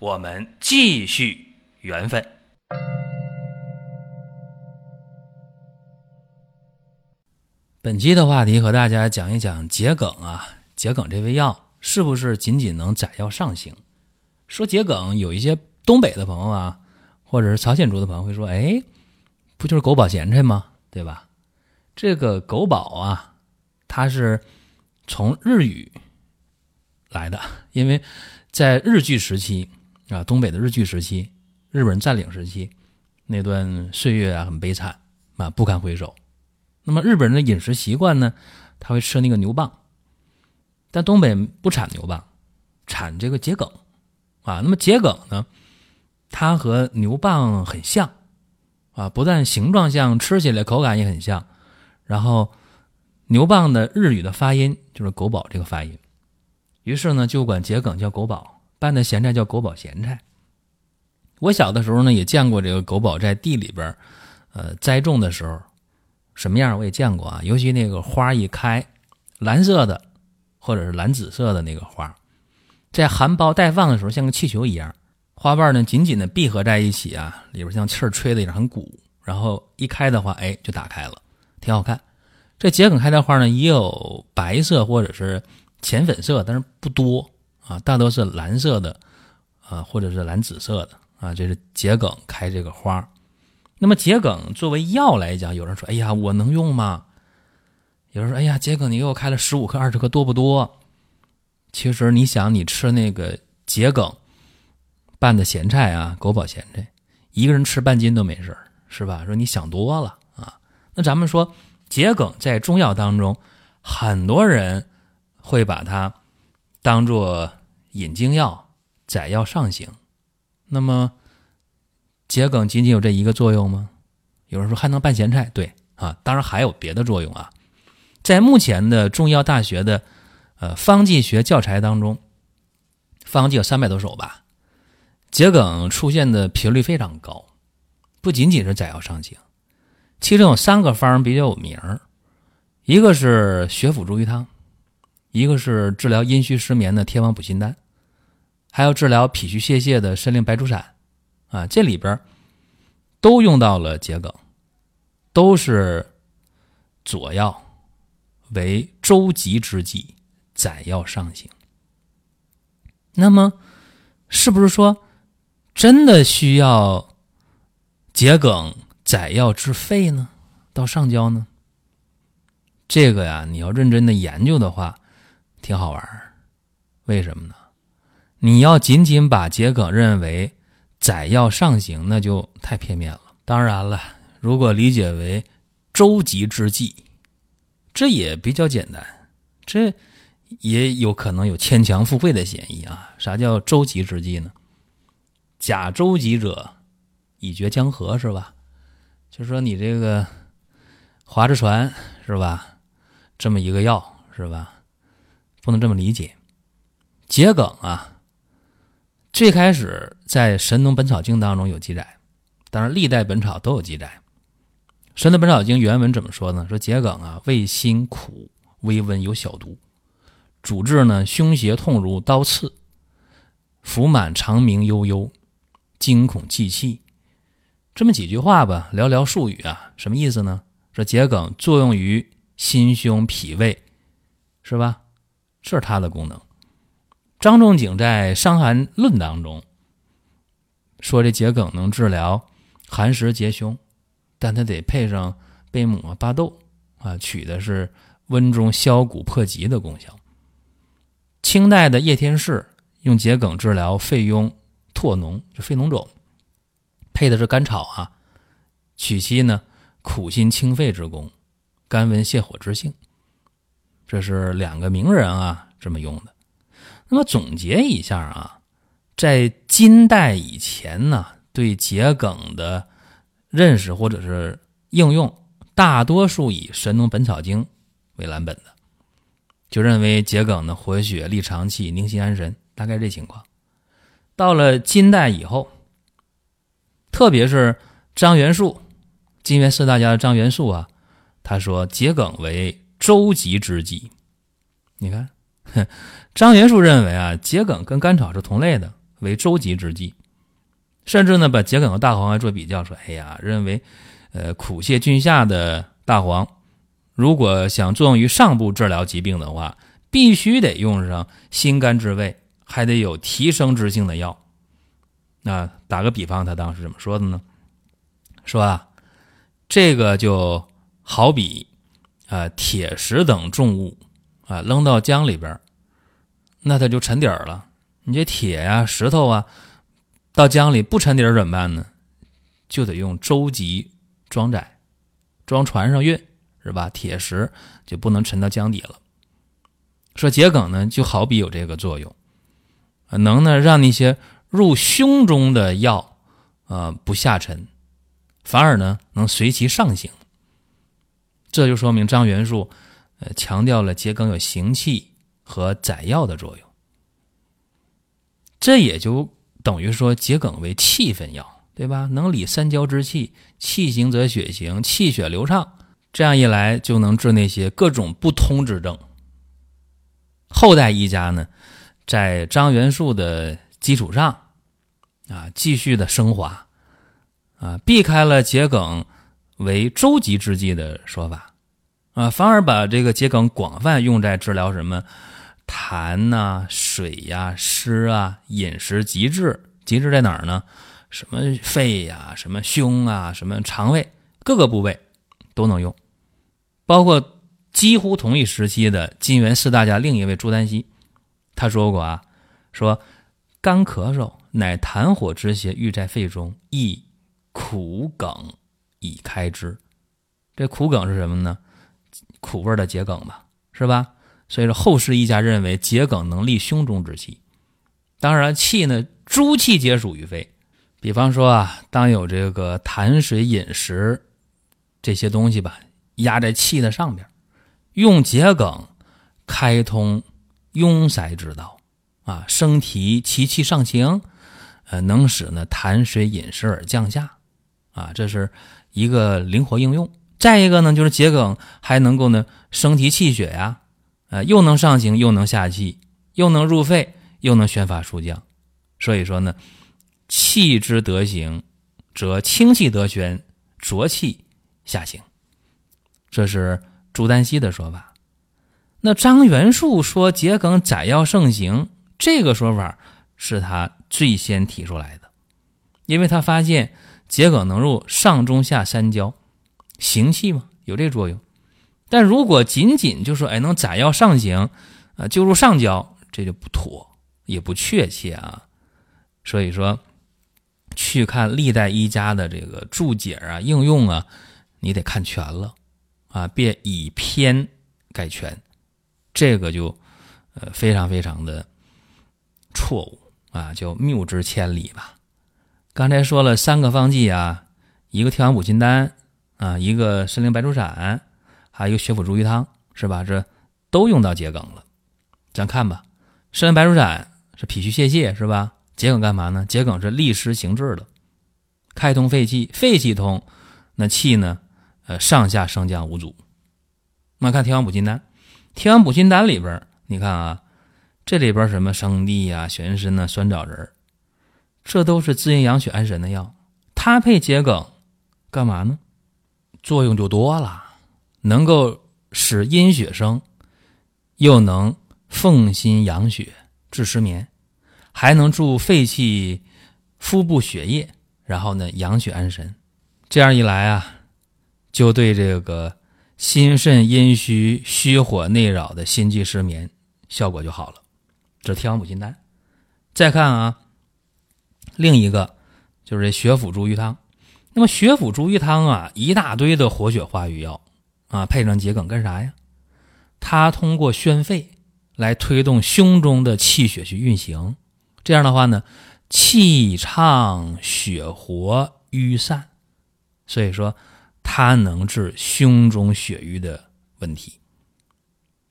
我们继续缘分。本期的话题和大家讲一讲桔梗啊，桔梗这味药是不是仅仅能载药上行？说桔梗，有一些东北的朋友啊，或者是朝鲜族的朋友会说：“哎，不就是狗宝咸菜吗？对吧？”这个狗宝啊，它是从日语来的，因为在日据时期。啊，东北的日据时期，日本人占领时期，那段岁月啊，很悲惨啊，不堪回首。那么日本人的饮食习惯呢，他会吃那个牛蒡，但东北不产牛蒡，产这个桔梗啊。那么桔梗呢，它和牛蒡很像啊，不但形状像，吃起来口感也很像。然后牛蒡的日语的发音就是“狗宝”这个发音，于是呢，就管桔梗叫“狗宝”。拌的咸菜叫狗宝咸菜。我小的时候呢，也见过这个狗宝在地里边，呃，栽种的时候什么样我也见过啊。尤其那个花一开，蓝色的或者是蓝紫色的那个花，在含苞待放的时候像个气球一样，花瓣呢紧紧的闭合在一起啊，里边像气儿吹的一样很鼓。然后一开的话，哎，就打开了，挺好看。这桔梗开的花呢，也有白色或者是浅粉色，但是不多。啊，大多是蓝色的，啊，或者是蓝紫色的，啊，这是桔梗开这个花。那么桔梗作为药来讲，有人说：“哎呀，我能用吗？”有人说：“哎呀，桔梗你给我开了十五克、二十克，多不多？”其实你想，你吃那个桔梗拌的咸菜啊，狗宝咸菜，一个人吃半斤都没事是吧？说你想多了啊。那咱们说桔梗在中药当中，很多人会把它当做。引经药，载药上行。那么，桔梗仅仅有这一个作用吗？有人说还能拌咸菜，对啊，当然还有别的作用啊。在目前的中医药大学的呃方剂学教材当中，方剂有三百多首吧，桔梗出现的频率非常高，不仅仅是载药上行，其中有三个方比较有名儿，一个是血府逐瘀汤。一个是治疗阴虚失眠的天王补心丹，还有治疗脾虚泄泻的参苓白术散，啊，这里边都用到了桔梗，都是佐药为周急之剂，载药上行。那么，是不是说真的需要桔梗载药治肺呢？到上焦呢？这个呀，你要认真的研究的话。挺好玩儿，为什么呢？你要仅仅把桔梗认为载药上行，那就太片面了。当然了，如果理解为周急之计，这也比较简单，这也有可能有牵强附会的嫌疑啊。啥叫周急之计呢？假周急者，以绝江河，是吧？就说你这个划着船，是吧？这么一个药，是吧？不能这么理解，桔梗啊，最开始在《神农本草经》当中有记载，当然历代本草都有记载。《神农本草经》原文怎么说呢？说桔梗啊，味辛苦，微温有小毒，主治呢胸胁痛如刀刺，腹满肠鸣悠悠，惊恐悸气。这么几句话吧，寥寥数语啊，什么意思呢？说桔梗作用于心胸脾胃，是吧？这是它的功能。张仲景在《伤寒论》当中说，这桔梗能治疗寒食结胸，但它得配上贝母啊、巴豆啊，取的是温中消谷破疾的功效。清代的叶天士用桔梗治疗肺痈唾脓，就肺脓肿，配的是甘草啊，取其呢苦辛清肺之功，甘温泻火之性。这是两个名人啊这么用的。那么总结一下啊，在金代以前呢，对桔梗的认识或者是应用，大多数以《神农本草经》为蓝本的，就认为桔梗呢活血利肠气、宁心安神，大概这情况。到了金代以后，特别是张元素，金元四大家的张元素啊，他说桔梗为周急之剂。你看，张元述认为啊，桔梗跟甘草是同类的。为周急之剂，甚至呢把桔梗和大黄还做比较，说：“哎呀，认为，呃，苦泻菌下的大黄，如果想作用于上部治疗疾病的话，必须得用上心肝之胃，还得有提升之性的药。”那打个比方，他当时怎么说的呢？说啊，这个就好比啊铁石等重物啊扔到江里边，那它就沉底儿了。你这铁呀、石头啊，到江里不沉底儿怎么办呢？就得用舟楫装载，装船上运，是吧？铁石就不能沉到江底了。说桔梗呢，就好比有这个作用，能呢让那些入胸中的药啊不下沉，反而呢能随其上行。这就说明张元素呃强调了桔梗有行气和载药的作用。这也就等于说，桔梗为气分药，对吧？能理三焦之气，气行则血行，气血流畅，这样一来就能治那些各种不通之症。后代医家呢，在张元素的基础上，啊，继续的升华，啊，避开了桔梗为周急之剂的说法，啊，反而把这个桔梗广泛用在治疗什么？痰呐、水呀、湿啊、饮食极致，极致在哪儿呢？什么肺呀、什么胸啊、什么肠胃，各个部位都能用。包括几乎同一时期的金元四大家另一位朱丹溪，他说过啊，说干咳嗽乃痰火之邪郁在肺中，亦苦梗以开之。这苦梗是什么呢？苦味的桔梗吧，是吧？所以说，后世医家认为桔梗能利胸中之气。当然，气呢，诸气皆属于肺。比方说啊，当有这个痰水饮食这些东西吧，压在气的上边，用桔梗开通壅塞之道啊，升提其气上行，呃，能使呢痰水饮食而降下啊，这是一个灵活应用。再一个呢，就是桔梗还能够呢升提气血呀。呃，又能上行，又能下气，又能入肺，又能宣发舒降，所以说呢，气之得行，则清气得宣，浊气下行。这是朱丹溪的说法。那张元素说桔梗载药盛行，这个说法是他最先提出来的，因为他发现桔梗能入上中下三焦，行气嘛，有这作用。但如果仅仅就说哎能载药上行，啊就入上焦，这就不妥，也不确切啊。所以说，去看历代医家的这个注解啊、应用啊，你得看全了啊，别以偏概全，这个就呃非常非常的错误啊，叫谬之千里吧。刚才说了三个方剂啊，一个天王补心丹啊，一个参苓白术散。还有血府逐瘀汤，是吧？这都用到桔梗了。咱看吧，参苓白术散是脾虚泄泻，是吧？桔梗干嘛呢？桔梗是利湿行滞的，开通肺气，肺气通，那气呢？呃，上下升降无阻。那看天王补心丹，天王补心丹里边，你看啊，这里边什么生地呀、玄参呐、酸枣仁这都是滋阴养血安神的药。它配桔梗干嘛呢？作用就多了。能够使阴血生，又能奉心养血治失眠，还能助肺气、腹部血液，然后呢养血安神。这样一来啊，就对这个心肾阴虚、虚火内扰的心悸失眠效果就好了。这天王补心丹。再看啊，另一个就是血府逐瘀汤。那么血府逐瘀汤啊，一大堆的活血化瘀药。啊，配上桔梗干啥呀？它通过宣肺来推动胸中的气血去运行，这样的话呢，气畅血活瘀散，所以说它能治胸中血瘀的问题。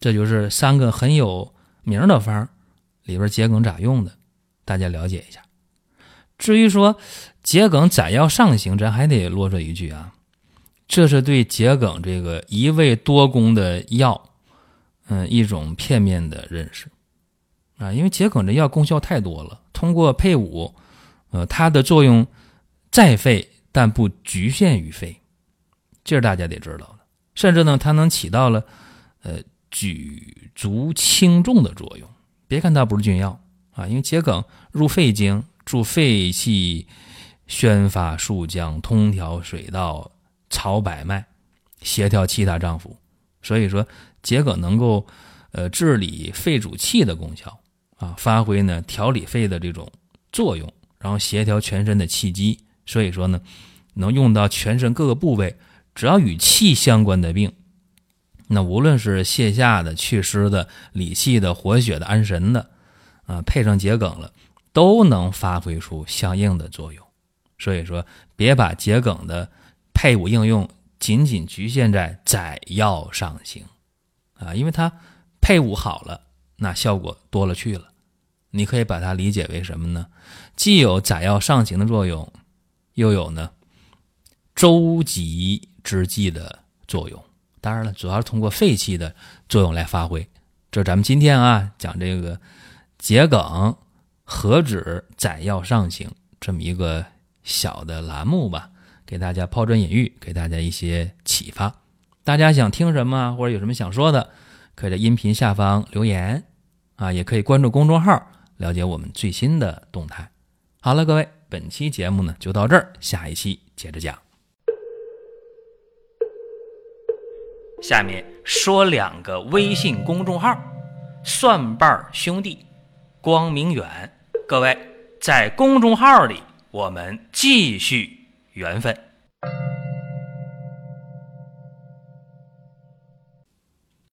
这就是三个很有名的方里边桔梗咋用的，大家了解一下。至于说桔梗摘要上行，咱还得啰嗦一句啊，这是对桔梗这个一味多功的药，嗯，一种片面的认识啊。因为桔梗这药功效太多了，通过配伍，呃，它的作用在肺，但不局限于肺，这是大家得知道的。甚至呢，它能起到了呃举足轻重的作用。别看它不是君药啊，因为桔梗入肺经。助肺气、宣发肃降、通调水道、草百脉、协调其他脏腑。所以说，桔梗能够呃治理肺主气的功效啊，发挥呢调理肺的这种作用，然后协调全身的气机。所以说呢，能用到全身各个部位，只要与气相关的病，那无论是泻下的、祛湿的、理气的、活血的、安神的，啊，配上桔梗了。都能发挥出相应的作用，所以说别把桔梗的配伍应用仅仅局限在载药上行啊，因为它配伍好了，那效果多了去了。你可以把它理解为什么呢？既有载药上行的作用，又有呢周急之计的作用。当然了，主要是通过肺气的作用来发挥。这咱们今天啊讲这个桔梗。何止载药上行这么一个小的栏目吧，给大家抛砖引玉，给大家一些启发。大家想听什么或者有什么想说的，可以在音频下方留言啊，也可以关注公众号了解我们最新的动态。好了，各位，本期节目呢就到这儿，下一期接着讲。下面说两个微信公众号：蒜瓣兄弟、光明远。各位，在公众号里，我们继续缘分。